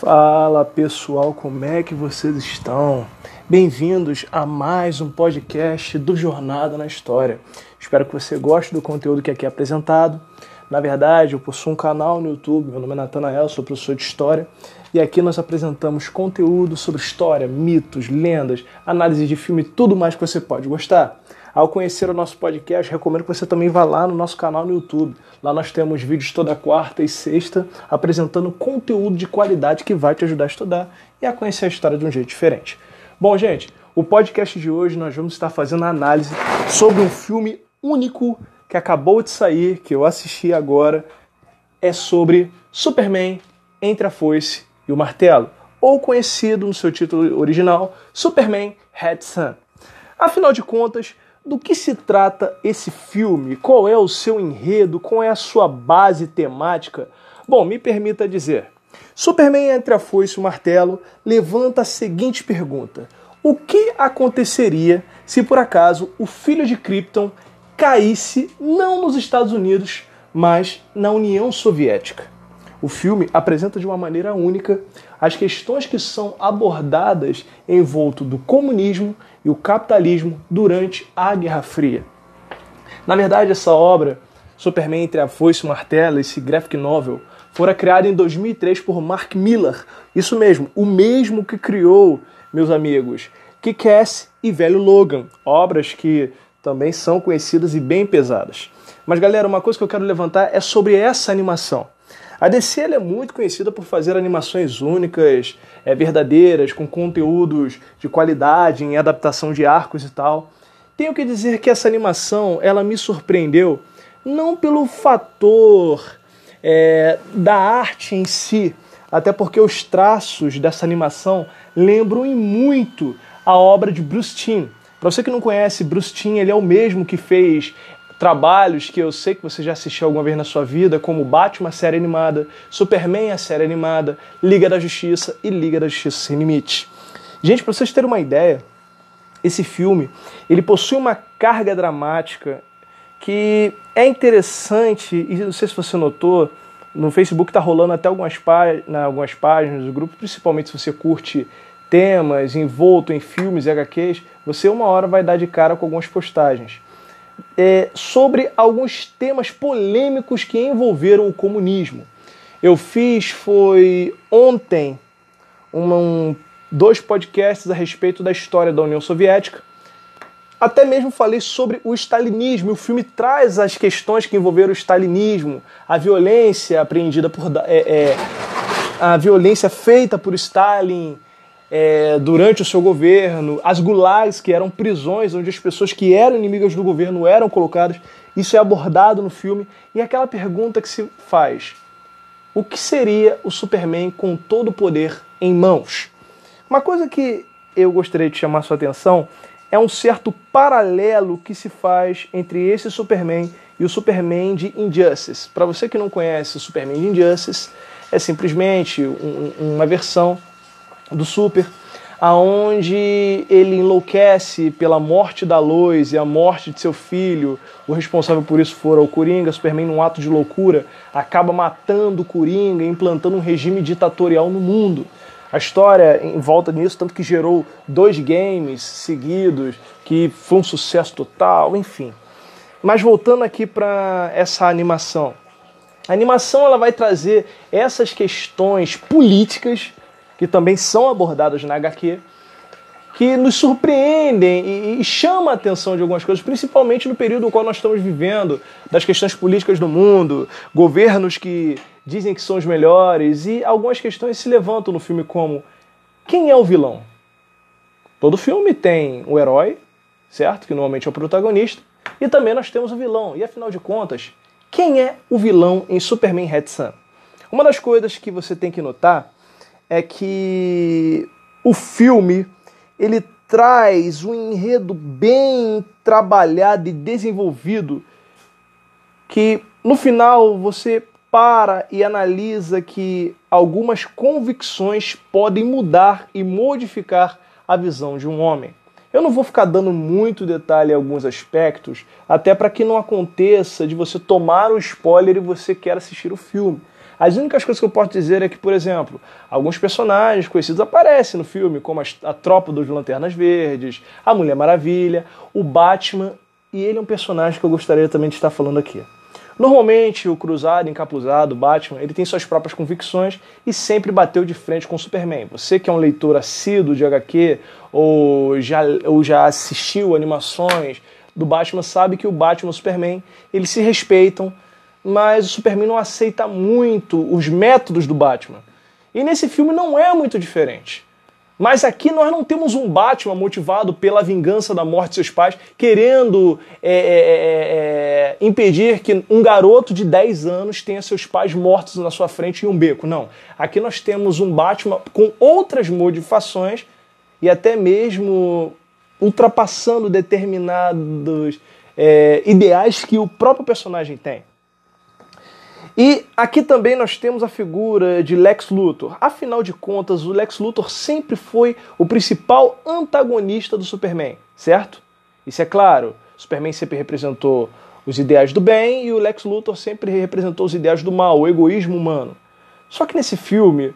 Fala pessoal, como é que vocês estão? Bem-vindos a mais um podcast do Jornada na História. Espero que você goste do conteúdo que aqui é apresentado. Na verdade, eu possuo um canal no YouTube, meu nome é Natanael, sou professor de História, e aqui nós apresentamos conteúdo sobre história, mitos, lendas, análise de filme, tudo mais que você pode gostar. Ao conhecer o nosso podcast, recomendo que você também vá lá no nosso canal no YouTube. Lá nós temos vídeos toda quarta e sexta apresentando conteúdo de qualidade que vai te ajudar a estudar e a conhecer a história de um jeito diferente. Bom, gente, o podcast de hoje nós vamos estar fazendo a análise sobre um filme único que acabou de sair, que eu assisti agora, é sobre Superman entre a foice e o martelo, ou conhecido no seu título original, Superman Red Sun. Afinal de contas, do que se trata esse filme? Qual é o seu enredo? Qual é a sua base temática? Bom, me permita dizer. Superman entre a foice e o martelo levanta a seguinte pergunta: O que aconteceria se por acaso o filho de Krypton caísse não nos Estados Unidos, mas na União Soviética? O filme apresenta de uma maneira única as questões que são abordadas em volta do comunismo e o capitalismo durante a Guerra Fria. Na verdade, essa obra, Superman entre a foice e o martelo, esse graphic novel, fora criada em 2003 por Mark Miller. Isso mesmo, o mesmo que criou, meus amigos, Kick-Ass e Velho Logan, obras que também são conhecidas e bem pesadas. Mas galera, uma coisa que eu quero levantar é sobre essa animação. A DC é muito conhecida por fazer animações únicas, é, verdadeiras, com conteúdos de qualidade, em adaptação de arcos e tal. Tenho que dizer que essa animação ela me surpreendeu não pelo fator é, da arte em si, até porque os traços dessa animação lembram muito a obra de Bruce Timm. Para você que não conhece, Bruce Timm ele é o mesmo que fez trabalhos que eu sei que você já assistiu alguma vez na sua vida, como Batman, a série animada, Superman, a série animada, Liga da Justiça e Liga da Justiça Sem Limite. Gente, para vocês terem uma ideia, esse filme ele possui uma carga dramática que é interessante, e não sei se você notou, no Facebook está rolando até algumas, páginas, algumas páginas do grupo, principalmente se você curte temas envolto em filmes e HQs, você uma hora vai dar de cara com algumas postagens é, sobre alguns temas polêmicos que envolveram o comunismo. Eu fiz foi ontem um, dois podcasts a respeito da história da União Soviética. Até mesmo falei sobre o stalinismo. O filme traz as questões que envolveram o stalinismo, a violência apreendida por é, é, a violência feita por Stalin, é, durante o seu governo, as gulags, que eram prisões onde as pessoas que eram inimigas do governo eram colocadas. Isso é abordado no filme. E aquela pergunta que se faz: o que seria o Superman com todo o poder em mãos? Uma coisa que eu gostaria de chamar sua atenção é um certo paralelo que se faz entre esse Superman e o Superman de Injustice. Para você que não conhece o Superman de Injustice, é simplesmente um, uma versão do Super, aonde ele enlouquece pela morte da Lois e a morte de seu filho. O responsável por isso fora o Coringa. Superman, num ato de loucura, acaba matando o Coringa, implantando um regime ditatorial no mundo. A história em volta nisso, tanto que gerou dois games seguidos, que foi um sucesso total, enfim. Mas voltando aqui para essa animação. A animação ela vai trazer essas questões políticas que também são abordadas na HQ, que nos surpreendem e, e chamam a atenção de algumas coisas, principalmente no período no qual nós estamos vivendo, das questões políticas do mundo, governos que dizem que são os melhores, e algumas questões se levantam no filme como quem é o vilão? Todo filme tem o herói, certo? Que normalmente é o protagonista, e também nós temos o vilão. E afinal de contas, quem é o vilão em Superman Red Sun? Uma das coisas que você tem que notar é que o filme ele traz um enredo bem trabalhado e desenvolvido que no final você para e analisa que algumas convicções podem mudar e modificar a visão de um homem. Eu não vou ficar dando muito detalhe em alguns aspectos, até para que não aconteça de você tomar o spoiler e você quer assistir o filme. As únicas coisas que eu posso dizer é que, por exemplo, alguns personagens conhecidos aparecem no filme, como a, tropa dos Lanternas Verdes, a Mulher Maravilha, o Batman, e ele é um personagem que eu gostaria também de estar falando aqui. Normalmente, o cruzado, encapuzado, Batman, ele tem suas próprias convicções e sempre bateu de frente com o Superman. Você que é um leitor assíduo de HQ ou já, ou já assistiu animações do Batman, sabe que o Batman e o Superman, eles se respeitam, mas o Superman não aceita muito os métodos do Batman. E nesse filme não é muito diferente. Mas aqui nós não temos um Batman motivado pela vingança da morte de seus pais, querendo é, é, é, é impedir que um garoto de 10 anos tenha seus pais mortos na sua frente em um beco. Não. Aqui nós temos um Batman com outras modificações e até mesmo ultrapassando determinados é, ideais que o próprio personagem tem. E aqui também nós temos a figura de Lex Luthor. Afinal de contas, o Lex Luthor sempre foi o principal antagonista do Superman, certo? Isso é claro. O Superman sempre representou os ideais do bem e o Lex Luthor sempre representou os ideais do mal, o egoísmo humano. Só que nesse filme,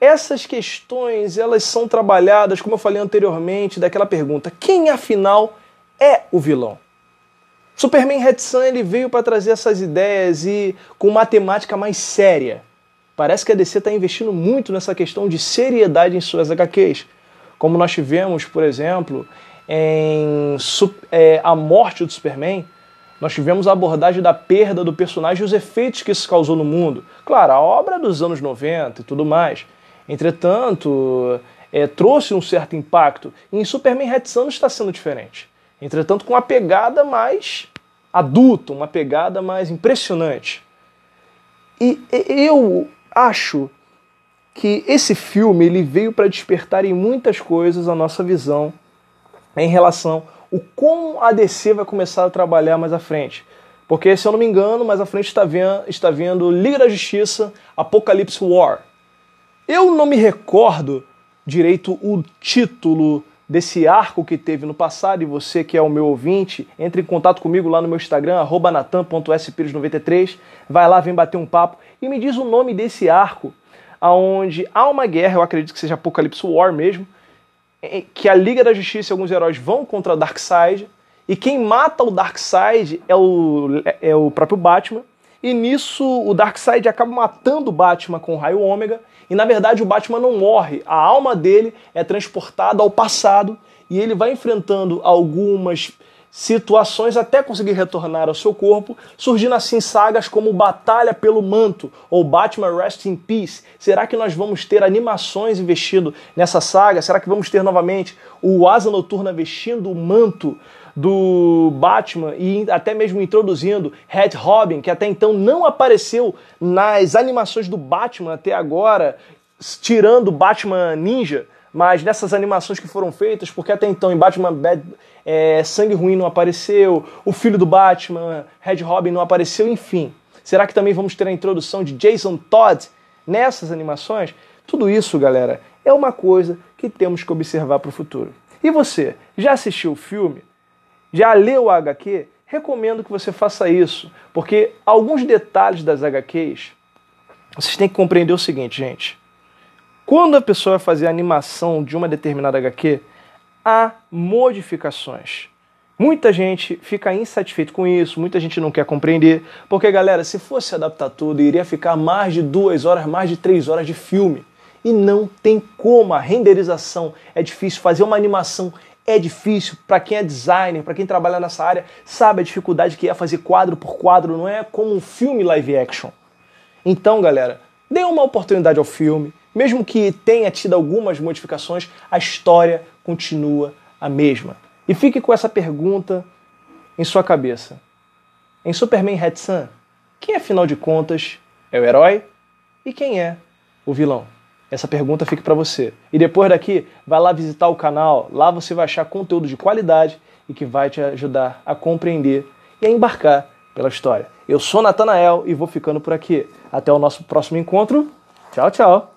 essas questões elas são trabalhadas, como eu falei anteriormente, daquela pergunta: quem afinal é o vilão? Superman Red Sun ele veio para trazer essas ideias e com matemática mais séria. Parece que a DC está investindo muito nessa questão de seriedade em suas HQs. Como nós tivemos, por exemplo, em é, A Morte do Superman, nós tivemos a abordagem da perda do personagem e os efeitos que isso causou no mundo. Claro, a obra dos anos 90 e tudo mais. Entretanto, é, trouxe um certo impacto. E em Superman Red Sun está sendo diferente. Entretanto, com uma pegada mais adulta, uma pegada mais impressionante. E eu acho que esse filme ele veio para despertar em muitas coisas a nossa visão em relação o como a DC vai começar a trabalhar mais à frente. Porque, se eu não me engano, mais à frente está vendo, está vendo Liga da Justiça Apocalipse War. Eu não me recordo direito o título desse arco que teve no passado, e você que é o meu ouvinte, entre em contato comigo lá no meu Instagram, natan.spires93, vai lá, vem bater um papo e me diz o nome desse arco, aonde há uma guerra, eu acredito que seja Apocalipse War mesmo, que a Liga da Justiça e alguns heróis vão contra Darkseid, e quem mata o Darkseid é o, é o próprio Batman, e nisso o Darkseid acaba matando o Batman com o raio ômega, e na verdade o Batman não morre, a alma dele é transportada ao passado e ele vai enfrentando algumas situações até conseguir retornar ao seu corpo, surgindo assim sagas como Batalha pelo Manto ou Batman Rest in Peace. Será que nós vamos ter animações investindo nessa saga? Será que vamos ter novamente o Asa Noturna vestindo o manto do Batman e até mesmo introduzindo Red Robin, que até então não apareceu nas animações do Batman até agora, tirando Batman Ninja, mas nessas animações que foram feitas, porque até então em Batman Bad, é, Sangue Ruim não apareceu, o filho do Batman, Red Robin não apareceu, enfim. Será que também vamos ter a introdução de Jason Todd nessas animações? Tudo isso, galera, é uma coisa que temos que observar para o futuro. E você, já assistiu o filme? Já leu a HQ? Recomendo que você faça isso, porque alguns detalhes das HQs vocês têm que compreender o seguinte, gente. Quando a pessoa vai fazer a animação de uma determinada HQ, há modificações. Muita gente fica insatisfeito com isso, muita gente não quer compreender, porque, galera, se fosse adaptar tudo, iria ficar mais de duas horas, mais de três horas de filme. E não tem como, a renderização é difícil, fazer uma animação é difícil. Para quem é designer, para quem trabalha nessa área, sabe a dificuldade que é fazer quadro por quadro, não é como um filme live action. Então, galera, dê uma oportunidade ao filme, mesmo que tenha tido algumas modificações, a história continua a mesma. E fique com essa pergunta em sua cabeça. Em Superman Red Sun, quem afinal de contas é o herói e quem é o vilão? Essa pergunta fica para você. E depois daqui, vai lá visitar o canal. Lá você vai achar conteúdo de qualidade e que vai te ajudar a compreender e a embarcar pela história. Eu sou Natanael e vou ficando por aqui. Até o nosso próximo encontro. Tchau, tchau.